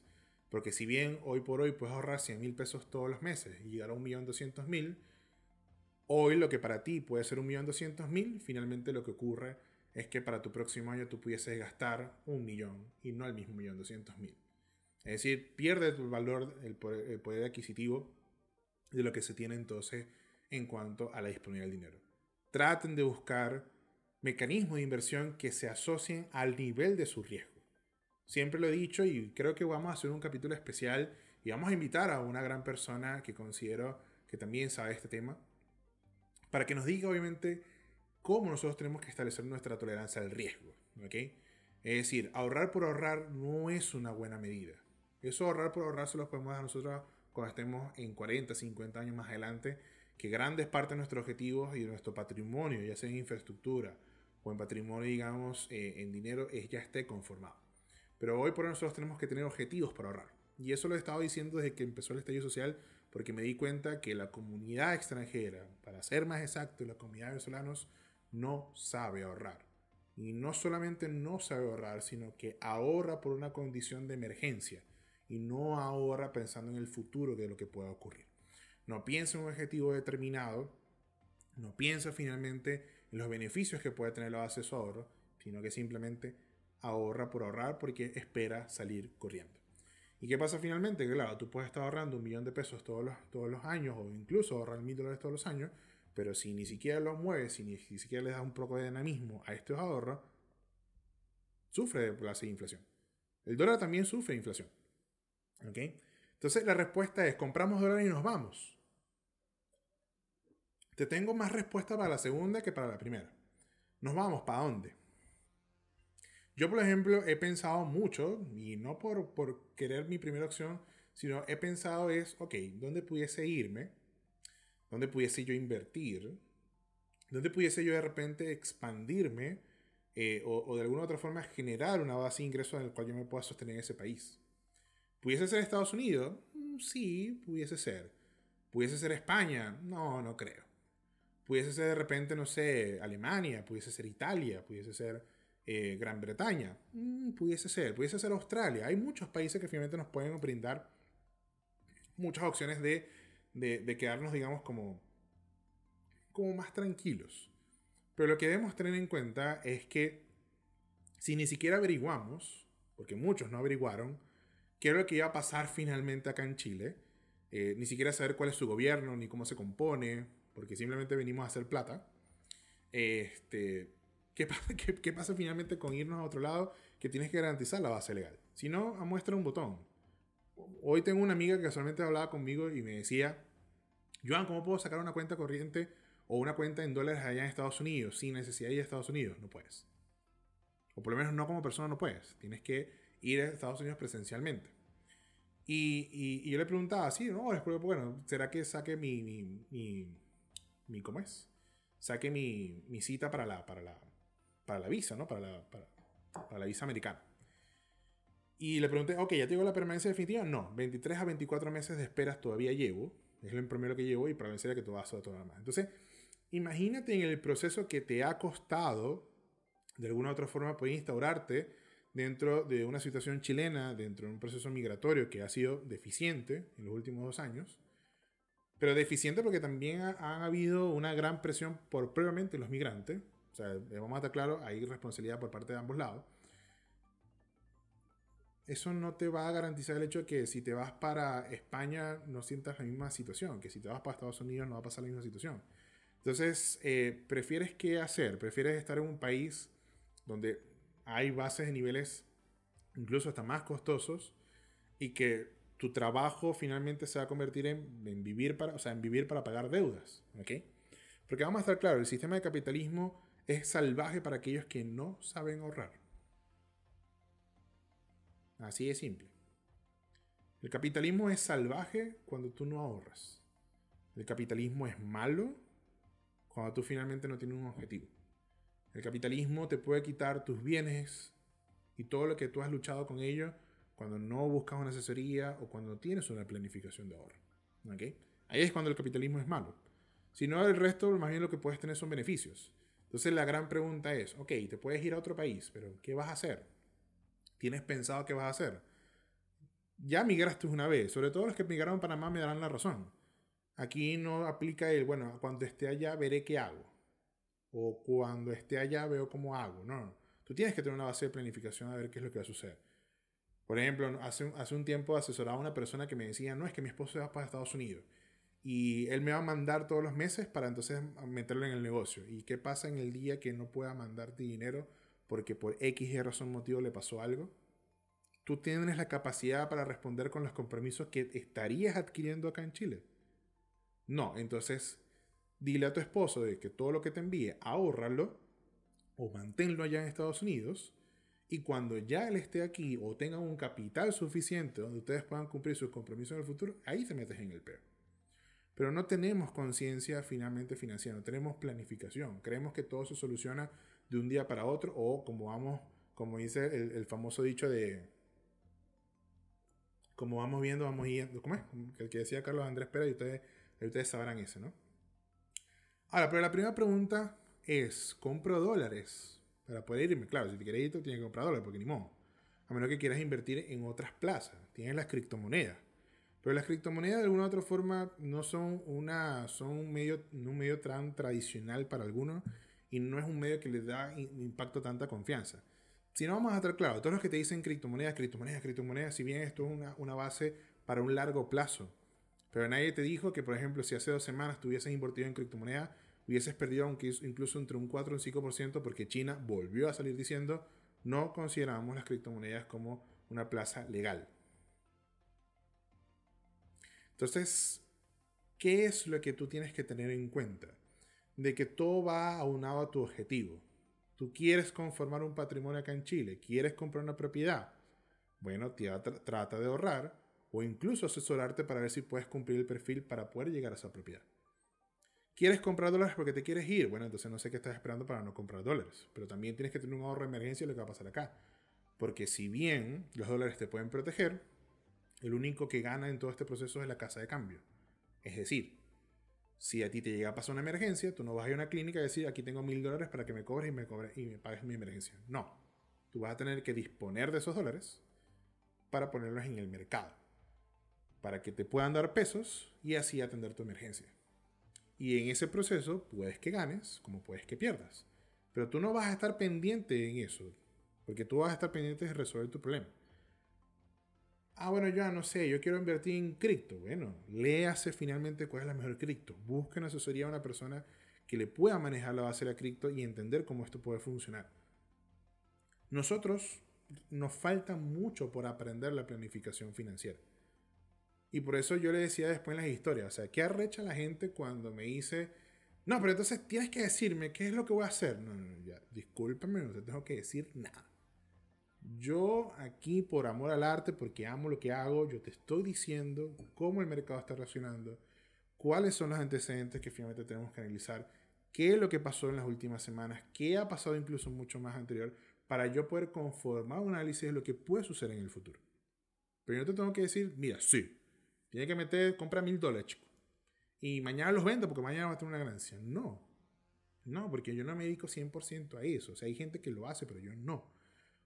porque si bien hoy por hoy puedes ahorrar 100 mil pesos todos los meses y llegar a 1.200.000, hoy lo que para ti puede ser 1.200.000, finalmente lo que ocurre es que para tu próximo año tú pudieses gastar un millón y no el mismo millón doscientos mil. Es decir, pierde el valor, el poder, adquisitivo de lo que se tiene entonces en cuanto a la disponibilidad del dinero. Traten de buscar mecanismos de inversión que se asocien al nivel de su riesgo. Siempre lo he dicho y creo que vamos a hacer un capítulo especial y vamos a invitar a una gran persona que considero que también sabe este tema para que nos diga obviamente cómo nosotros tenemos que establecer nuestra tolerancia al riesgo. Es decir, ahorrar por ahorrar no es una buena medida. Eso ahorrar por ahorrar se lo podemos dar a nosotros cuando estemos en 40, 50 años más adelante, que grandes partes de nuestros objetivos y de nuestro patrimonio, ya sea en infraestructura o en patrimonio, digamos, eh, en dinero, es ya esté conformado. Pero hoy por hoy nosotros tenemos que tener objetivos para ahorrar. Y eso lo he estado diciendo desde que empezó el estallido social, porque me di cuenta que la comunidad extranjera, para ser más exacto, la comunidad de venezolanos, no sabe ahorrar. Y no solamente no sabe ahorrar, sino que ahorra por una condición de emergencia y no ahorra pensando en el futuro de lo que pueda ocurrir. No piensa en un objetivo determinado, no piensa finalmente en los beneficios que puede tener el acceso a ahorro, sino que simplemente ahorra por ahorrar porque espera salir corriendo. ¿Y qué pasa finalmente? Que claro, tú puedes estar ahorrando un millón de pesos todos los, todos los años o incluso ahorrar mil dólares todos los años, pero si ni siquiera los mueves, si ni, siquiera le das un poco de dinamismo a estos ahorros, sufre de la inflación. El dólar también sufre inflación. ¿Ok? Entonces la respuesta es, compramos dólares y nos vamos. Te tengo más respuesta para la segunda que para la primera. Nos vamos, ¿para dónde? Yo, por ejemplo, he pensado mucho, y no por, querer mi primera opción, sino he pensado es, ok, ¿dónde pudiese irme? ¿Dónde pudiese yo invertir? ¿Dónde pudiese yo de repente expandirme? Eh, o, o, de alguna otra forma generar una base de ingresos en la cual yo me pueda sostener en ese país. ¿Pudiese ser Estados Unidos? Mm, sí, pudiese ser. ¿Pudiese ser España? No, no creo. Pudiese ser de repente, no sé, Alemania, pudiese ser Italia, pudiese ser eh, Gran Bretaña, mm, pudiese ser, pudiese ser Australia. Hay muchos países que finalmente nos pueden brindar muchas opciones de, de, quedarnos, digamos, como, como más tranquilos. Pero lo que debemos tener en cuenta es que si ni siquiera averiguamos, porque muchos no averiguaron, qué es lo que iba a pasar finalmente acá en Chile, eh, ni siquiera saber cuál es su gobierno, ni cómo se compone, porque simplemente venimos a hacer plata, este, ¿qué, qué, pasa finalmente con irnos a otro lado? Que tienes que garantizar la base legal. Si no, muestra un botón. Hoy tengo una amiga que solamente hablaba conmigo y me decía, Joan, ¿cómo puedo sacar una cuenta corriente o una cuenta en dólares allá en Estados Unidos sin necesidad de ir a Estados Unidos? No puedes. O por lo menos no como persona no puedes. Tienes que ir a Estados Unidos presencialmente. Y, y, yo le preguntaba, sí, no, después, bueno, ¿será que saque mi, mi, mi, mi ¿cómo es? Saque mi, mi, cita para la, para la, para la visa, ¿no? Para la, para, la visa americana. Y le pregunté, ok, ¿ya tengo la permanencia definitiva? No, 23 a 24 meses de esperas todavía llevo. Es lo primero que llevo y vencer que todo va a todo más. Entonces, imagínate en el proceso que te ha costado, de alguna u otra forma, poder instaurarte dentro de una situación chilena, dentro de un proceso migratorio que ha sido deficiente en los últimos dos años, pero deficiente porque también ha, habido una gran presión por previamente los migrantes, o sea, vamos a estar claro, hay responsabilidad por parte de ambos lados. Eso no te va a garantizar el hecho de que si te vas para España no sientas la misma situación, que si te vas para Estados Unidos no va a pasar la misma situación. Entonces, eh, ¿prefieres qué hacer? ¿Prefieres estar en un país donde hay bases de niveles incluso hasta más costosos y que tu trabajo finalmente se va a convertir en, vivir, para, o sea, en vivir para pagar deudas. ¿okay? Porque vamos a estar claros, el sistema de capitalismo es salvaje para aquellos que no saben ahorrar. Así de simple. El capitalismo es salvaje cuando tú no ahorras. El capitalismo es malo cuando tú finalmente no tienes un objetivo. El capitalismo te puede quitar tus bienes y todo lo que tú has luchado con ellos cuando no buscas una asesoría o cuando no tienes una planificación de ahorro. Ahí es cuando el capitalismo es malo. Si no, el resto, más bien lo que puedes tener son beneficios. Entonces la gran pregunta es, ok, te puedes ir a otro país, pero ¿qué vas a hacer? ¿Tienes pensado qué vas a hacer? Ya migraste una vez, sobre todo los que migraron a Panamá me darán la razón. Aquí no aplica el, bueno, cuando esté allá veré qué hago o cuando esté allá veo cómo hago. No, tú tienes que tener una base de planificación a ver qué es lo que va a suceder. Por ejemplo, hace, hace un tiempo asesoraba a una persona que me decía, no, es que mi esposo va para Estados Unidos y él me va a mandar todos los meses para entonces meterlo en el negocio. ¿Y qué pasa en el día que no pueda mandarte dinero porque por X y razón motivo le pasó algo? ¿Tú tienes la capacidad para responder con los compromisos que estarías adquiriendo acá en Chile? No, entonces dile a tu esposo de que todo lo que te envíe, ahórralo o manténlo allá en Estados Unidos. Y cuando ya él esté aquí o tenga un capital suficiente donde ustedes puedan cumplir sus compromisos en el futuro, ahí te metes en el peo. Pero no tenemos conciencia finalmente financiera, no tenemos planificación. Creemos que todo se soluciona de un día para otro o como vamos, como dice el, famoso dicho de, como vamos viendo, vamos yendo, ¿cómo es? El que decía Carlos Andrés Pérez y ustedes, ustedes sabrán eso, ¿no? Ahora, pero la primera pregunta es, ¿compro dólares para poder irme? Claro, si te quieres ir, tienes que comprar dólares, porque ni modo. A menos que quieras invertir en otras plazas. Tienes las criptomonedas. Pero las criptomonedas de alguna u otra forma no son, una, son un, medio, un medio tan tradicional para algunos y no es un medio que les da impacto tanta confianza. si no vamos a estar claros, todos los que te dicen criptomonedas, criptomonedas, criptomonedas, si bien esto es una, una base para un largo plazo, pero nadie te dijo que, por ejemplo, si hace dos semanas tuvieses invertido en criptomonedas, hubieses perdido aunque incluso entre un 4 y un 5% porque China volvió a salir diciendo no consideramos las criptomonedas como una plaza legal. Entonces, ¿qué es lo que tú tienes que tener en cuenta? De que todo va aunado a tu objetivo. Tú quieres conformar un patrimonio acá en Chile, quieres comprar una propiedad. Bueno, trata de ahorrar o incluso asesorarte para ver si puedes cumplir el perfil para poder llegar a esa propiedad. ¿Quieres comprar dólares porque te quieres ir? Bueno, entonces no sé qué estás esperando para no comprar dólares. Pero también tienes que tener un ahorro de emergencia de lo que va a pasar acá. Porque si bien los dólares te pueden proteger, el único que gana en todo este proceso es la casa de cambio. Es decir, si a ti te llega a pasar una emergencia, tú no vas a ir a una clínica y decir, aquí tengo mil dólares para que me cobres y me, cobres y me pagues mi emergencia. No. Tú vas a tener que disponer de esos dólares para ponerlos en el mercado. Para que te puedan dar pesos y así atender tu emergencia. Y en ese proceso puedes que ganes como puedes que pierdas. Pero tú no vas a estar pendiente en eso. Porque tú vas a estar pendiente de resolver tu problema. Ah, bueno, yo no sé, yo quiero invertir en cripto. Bueno, léase finalmente cuál es la mejor cripto. Busca una asesoría a una persona que le pueda manejar la base de la cripto y entender cómo esto puede funcionar. Nosotros nos falta mucho por aprender la planificación financiera. Y por eso yo le decía después en las historias, o sea, ¿qué arrecha la gente cuando me dice, no, pero entonces tienes que decirme qué es lo que voy a hacer? No, no, no ya, discúlpame, no te tengo que decir nada. Yo aquí por amor al arte, porque amo lo que hago, yo te estoy diciendo cómo el mercado está reaccionando, cuáles son los antecedentes que finalmente tenemos que analizar, qué es lo que pasó en las últimas semanas, qué ha pasado incluso mucho más anterior, para yo poder conformar un análisis de lo que puede suceder en el futuro. Pero yo te tengo que decir, mira, sí, tiene que meter, compra mil dólares, chico. Y mañana los vendo porque mañana va a tener una ganancia. No. No, porque yo no me dedico 100% a eso. O sea, hay gente que lo hace, pero yo no.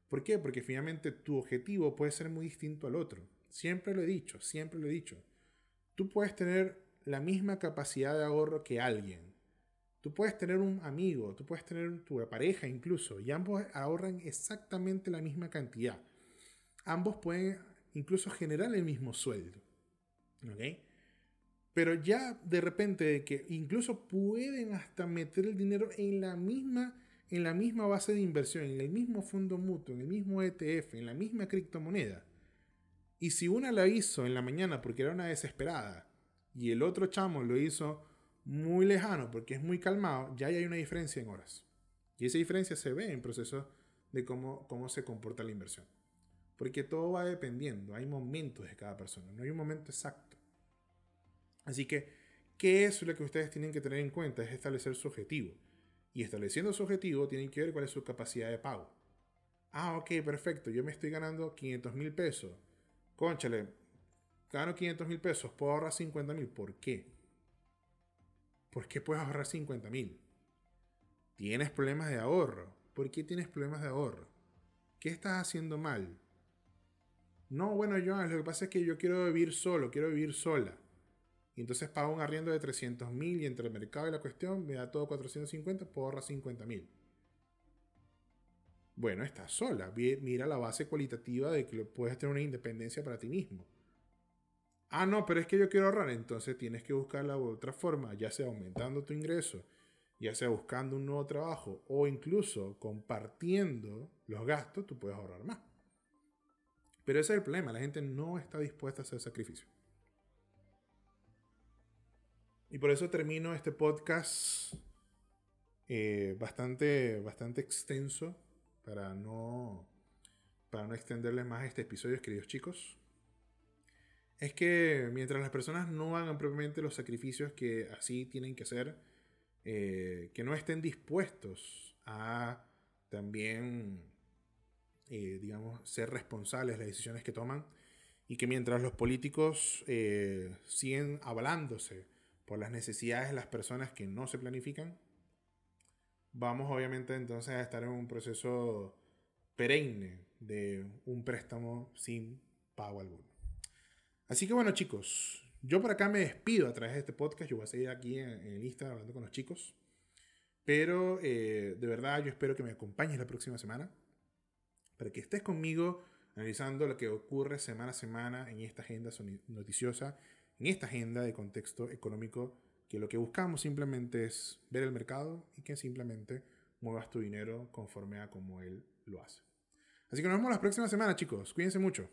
¿Por qué? Porque finalmente tu objetivo puede ser muy distinto al otro. Siempre lo he dicho, siempre lo he dicho. Tú puedes tener la misma capacidad de ahorro que alguien. Tú puedes tener un amigo, tú puedes tener tu pareja incluso, y ambos ahorran exactamente la misma cantidad. Ambos pueden incluso generar el mismo sueldo. Pero ya de repente que incluso pueden hasta meter el dinero en la misma en la misma base de inversión, en el mismo fondo mutuo, en el mismo ETF, en la misma criptomoneda. Y si una la hizo en la mañana porque era una desesperada y el otro chamo lo hizo muy lejano porque es muy calmado, ya hay una diferencia en horas. Y esa diferencia se ve en proceso de cómo, cómo se comporta la inversión. Porque todo va dependiendo, hay momentos de cada persona, no hay un momento exacto. Así que, ¿qué es lo que ustedes tienen que tener en cuenta? Es establecer su objetivo. Y estableciendo su objetivo, tienen que ver cuál es su capacidad de pago. Ah, ok, perfecto. Yo me estoy ganando 500 mil pesos. Conchale, gano 500 mil pesos, puedo ahorrar 50 mil. ¿Por qué? ¿Por qué puedes ahorrar 50 mil? ¿Tienes problemas de ahorro? ¿Por qué tienes problemas de ahorro? ¿Qué estás haciendo mal? No, bueno, Joan, lo que pasa es que yo quiero vivir solo, quiero vivir sola. Y entonces pago un arriendo de 300 mil y entre el mercado y la cuestión me da todo 450, puedo ahorrar 50 mil. Bueno, estás sola. Mira la base cualitativa de que puedes tener una independencia para ti mismo. Ah, no, pero es que yo quiero ahorrar. Entonces tienes que buscar la otra forma, ya sea aumentando tu ingreso, ya sea buscando un nuevo trabajo o incluso compartiendo los gastos, tú puedes ahorrar más. Pero ese es el problema, la gente no está dispuesta a hacer sacrificio. Y por eso termino este podcast eh, bastante, bastante extenso para no, para no extenderles más este episodio, queridos chicos. Es que mientras las personas no hagan propiamente los sacrificios que así tienen que hacer, eh, que no estén dispuestos a también, eh, digamos, ser responsables de las decisiones que toman, y que mientras los políticos siguen avalándose por las necesidades de las personas que no se planifican, vamos obviamente entonces a estar en un proceso perenne de un préstamo sin pago alguno. Así que bueno chicos, yo por acá me despido a través de este podcast, yo voy a seguir aquí en, el Instagram hablando con los chicos, pero eh, de verdad yo espero que me acompañes la próxima semana. para que estés conmigo analizando lo que ocurre semana a semana en esta agenda noticiosa, en esta agenda de contexto económico, que lo que buscamos simplemente es ver el mercado y que simplemente muevas tu dinero conforme a como él lo hace. Así que nos vemos la próxima semana, chicos. Cuídense mucho.